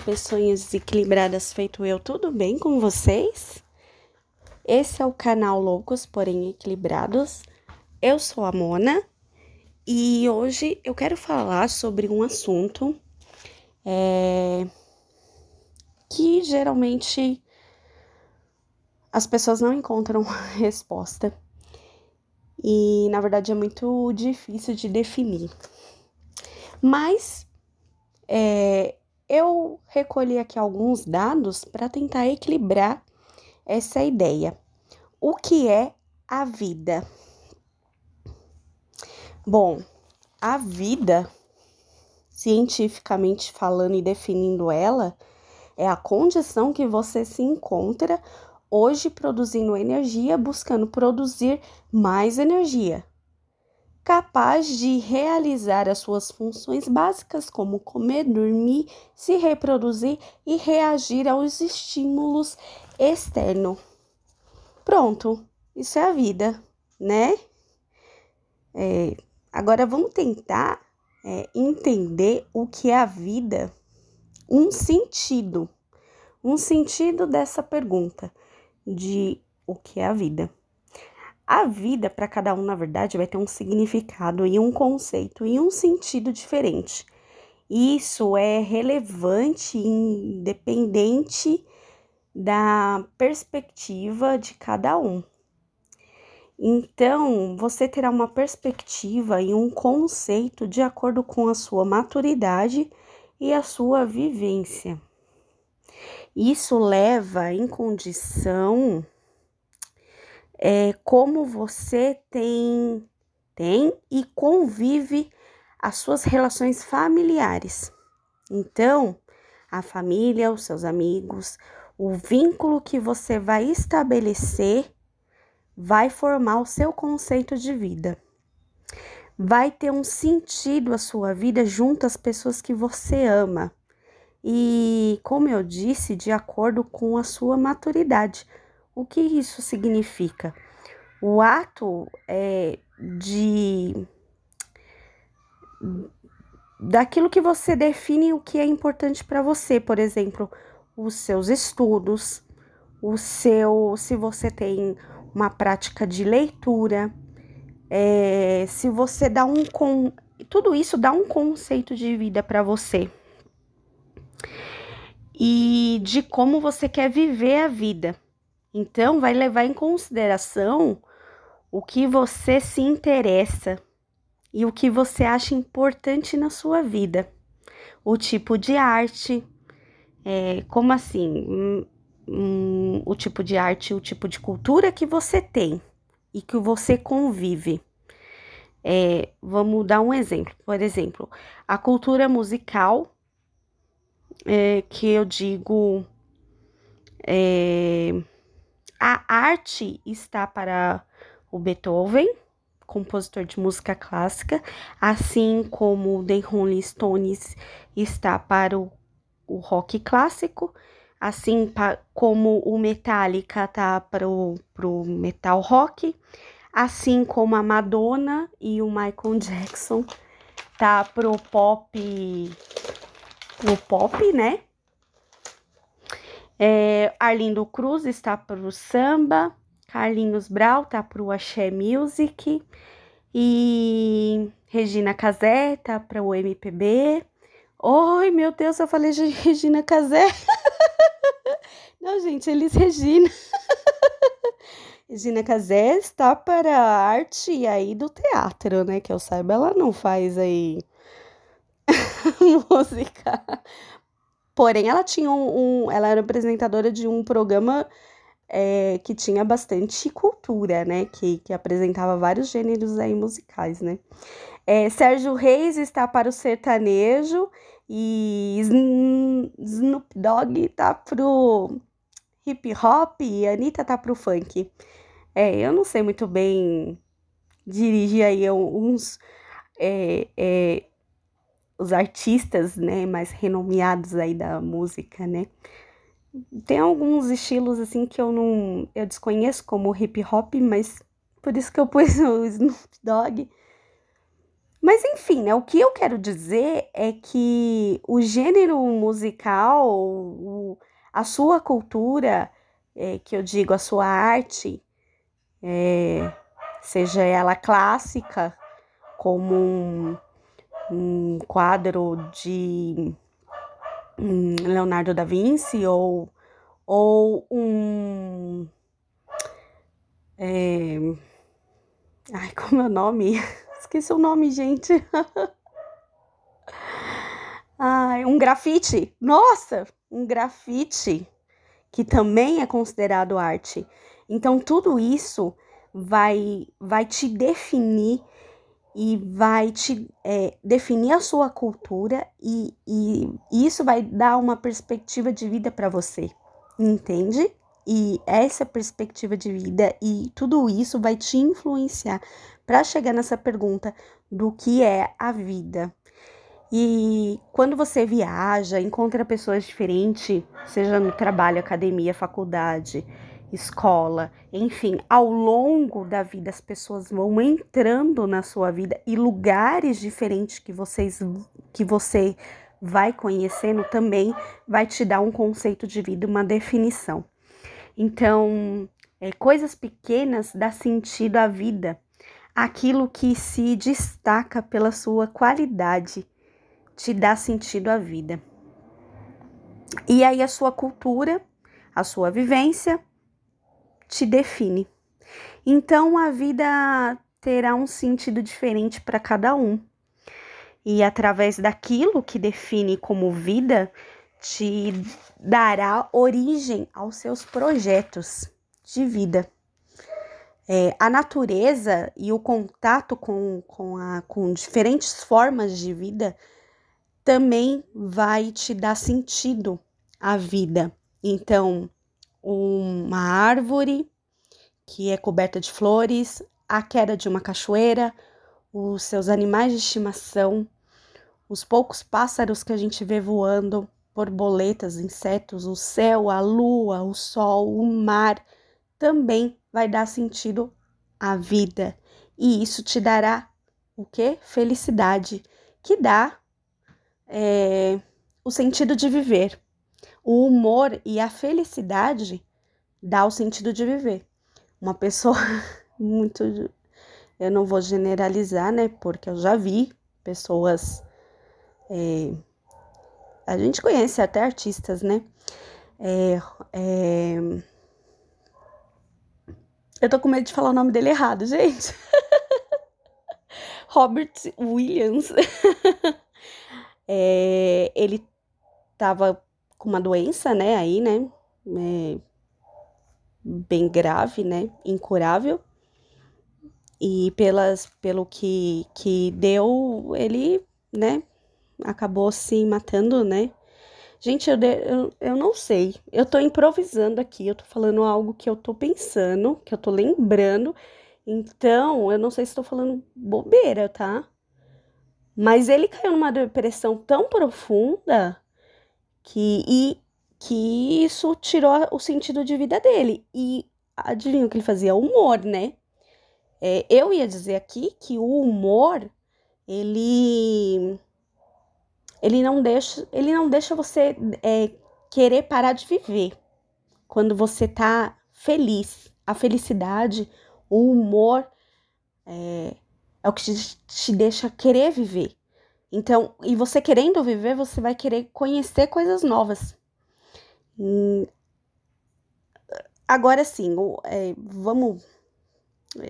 pessoinhas desequilibradas feito eu, tudo bem com vocês? Esse é o canal Loucos, porém Equilibrados. Eu sou a Mona e hoje eu quero falar sobre um assunto é, que geralmente as pessoas não encontram resposta e na verdade é muito difícil de definir. Mas é, eu recolhi aqui alguns dados para tentar equilibrar essa ideia. O que é a vida? Bom, a vida, cientificamente falando e definindo ela, é a condição que você se encontra hoje produzindo energia, buscando produzir mais energia capaz de realizar as suas funções básicas, como comer, dormir, se reproduzir e reagir aos estímulos externos. Pronto, isso é a vida, né? É, agora vamos tentar é, entender o que é a vida, um sentido, um sentido dessa pergunta de o que é a vida. A vida, para cada um, na verdade, vai ter um significado e um conceito e um sentido diferente. Isso é relevante, independente da perspectiva de cada um. Então, você terá uma perspectiva e um conceito de acordo com a sua maturidade e a sua vivência. Isso leva em condição é, como você tem, tem e convive as suas relações familiares. Então, a família, os seus amigos, o vínculo que você vai estabelecer vai formar o seu conceito de vida. Vai ter um sentido a sua vida junto às pessoas que você ama. E, como eu disse, de acordo com a sua maturidade. O que isso significa? O ato é, de daquilo que você define o que é importante para você, por exemplo, os seus estudos, o seu, se você tem uma prática de leitura, é, se você dá um com, tudo isso dá um conceito de vida para você e de como você quer viver a vida. Então, vai levar em consideração o que você se interessa e o que você acha importante na sua vida. O tipo de arte, é, como assim? Hum, hum, o tipo de arte, o tipo de cultura que você tem e que você convive. É, vamos dar um exemplo. Por exemplo, a cultura musical, é, que eu digo. É, a arte está para o Beethoven, compositor de música clássica, assim como o The Rolling Stones está para o, o rock clássico, assim pa, como o Metallica está para o metal rock, assim como a Madonna e o Michael Jackson tá pro pop, pro pop, né? É, Arlindo Cruz está para o samba, Carlinhos Brau tá para o Axé Music e Regina Casé tá para o MPB. Oi, meu Deus, eu falei de Regina Casé. Não, gente, Elis Regina. Regina Casé está para a arte aí do teatro, né? Que eu saiba, ela não faz aí música Porém, ela tinha um, um ela era apresentadora de um programa é, que tinha bastante cultura, né? Que, que apresentava vários gêneros aí musicais, né? É, Sérgio Reis está para o sertanejo e Snoop Dogg tá pro hip hop e Anitta tá pro funk. É, eu não sei muito bem dirigir aí uns é, é, os artistas, né, mais renomeados aí da música, né? Tem alguns estilos assim que eu não eu desconheço como hip hop, mas por isso que eu pus o Snoop Dogg. Mas enfim, né, o que eu quero dizer é que o gênero musical, o, a sua cultura, é, que eu digo a sua arte, é, seja ela clássica, como um, um quadro de um Leonardo da Vinci ou, ou um. É, ai, como é o nome? Esqueci o nome, gente. ai, um grafite. Nossa, um grafite que também é considerado arte. Então, tudo isso vai, vai te definir e vai te é, definir a sua cultura e, e, e isso vai dar uma perspectiva de vida para você, entende? E essa perspectiva de vida e tudo isso vai te influenciar para chegar nessa pergunta do que é a vida. E quando você viaja, encontra pessoas diferentes, seja no trabalho, academia, faculdade, escola, enfim, ao longo da vida as pessoas vão entrando na sua vida e lugares diferentes que vocês que você vai conhecendo também vai te dar um conceito de vida, uma definição. Então, é, coisas pequenas dá sentido à vida, aquilo que se destaca pela sua qualidade te dá sentido à vida. E aí a sua cultura, a sua vivência, te define. Então a vida terá um sentido diferente para cada um. E através daquilo que define como vida, te dará origem aos seus projetos de vida. É, a natureza e o contato com, com, a, com diferentes formas de vida também vai te dar sentido à vida. Então, uma árvore que é coberta de flores, a queda de uma cachoeira, os seus animais de estimação, os poucos pássaros que a gente vê voando, borboletas, insetos, o céu, a lua, o sol, o mar, também vai dar sentido à vida. E isso te dará o que? Felicidade, que dá é, o sentido de viver. O humor e a felicidade dá o sentido de viver. Uma pessoa muito. Eu não vou generalizar, né? Porque eu já vi pessoas. É, a gente conhece até artistas, né? É, é, eu tô com medo de falar o nome dele errado, gente. Robert Williams. é, ele tava com uma doença, né, aí, né, é, bem grave, né, incurável. E pelas, pelo que, que deu, ele, né, acabou se matando, né. Gente, eu, eu, eu não sei, eu tô improvisando aqui, eu tô falando algo que eu tô pensando, que eu tô lembrando, então eu não sei se tô falando bobeira, tá? Mas ele caiu numa depressão tão profunda que e que isso tirou o sentido de vida dele. E adivinha o que ele fazia? Humor, né? É, eu ia dizer aqui que o humor ele ele não deixa ele não deixa você é, querer parar de viver quando você tá feliz. A felicidade, o humor é, é o que te, te deixa querer viver. Então, e você querendo viver, você vai querer conhecer coisas novas. Hum, agora sim, é, vamos.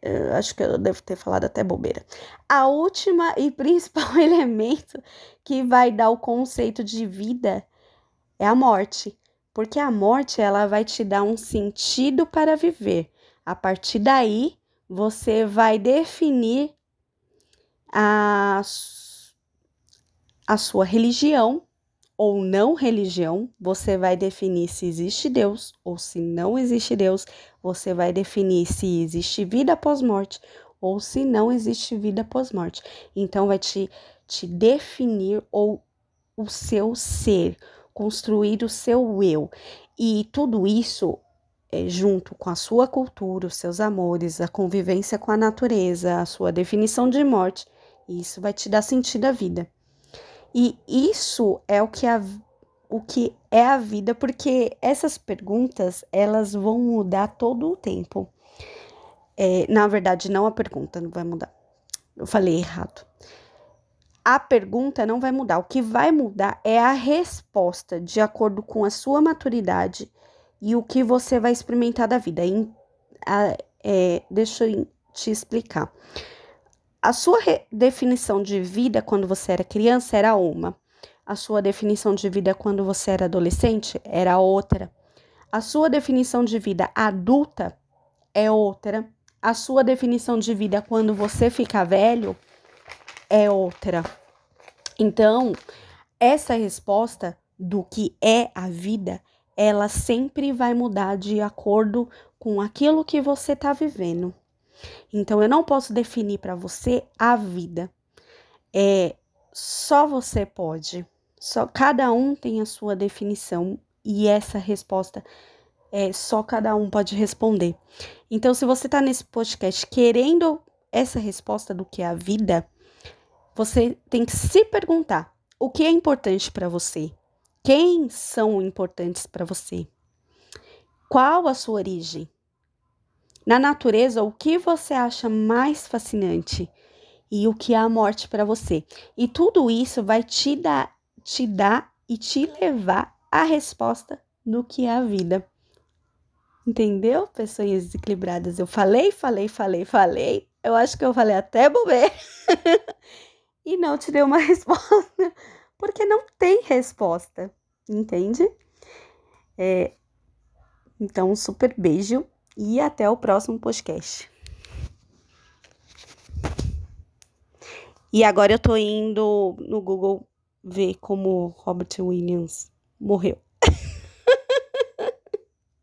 É, acho que eu devo ter falado até bobeira. A última e principal elemento que vai dar o conceito de vida é a morte, porque a morte ela vai te dar um sentido para viver. A partir daí, você vai definir a a sua religião ou não religião, você vai definir se existe Deus ou se não existe Deus, você vai definir se existe vida após morte ou se não existe vida após morte. Então vai te, te definir ou o seu ser, construir o seu eu. E tudo isso é, junto com a sua cultura, os seus amores, a convivência com a natureza, a sua definição de morte, Isso vai te dar sentido à vida. E isso é o que, a, o que é a vida, porque essas perguntas elas vão mudar todo o tempo. É, na verdade, não a pergunta não vai mudar. Eu falei errado. A pergunta não vai mudar. O que vai mudar é a resposta de acordo com a sua maturidade e o que você vai experimentar da vida. Em, a, é, deixa eu te explicar. A sua definição de vida quando você era criança era uma. A sua definição de vida quando você era adolescente era outra. A sua definição de vida adulta é outra. A sua definição de vida quando você fica velho é outra. Então, essa resposta do que é a vida, ela sempre vai mudar de acordo com aquilo que você está vivendo. Então eu não posso definir para você a vida. É só você pode. Só cada um tem a sua definição e essa resposta é só cada um pode responder. Então, se você está nesse podcast querendo essa resposta do que é a vida, você tem que se perguntar: o que é importante para você? Quem são importantes para você? Qual a sua origem? Na natureza, o que você acha mais fascinante e o que é a morte para você? E tudo isso vai te dar, te dar e te levar à resposta do que é a vida. Entendeu, pessoas desequilibradas? Eu falei, falei, falei, falei. Eu acho que eu falei até bobeira. e não te dei uma resposta. Porque não tem resposta. Entende? É, então, um super beijo e até o próximo podcast. E agora eu tô indo no Google ver como Robert Williams morreu.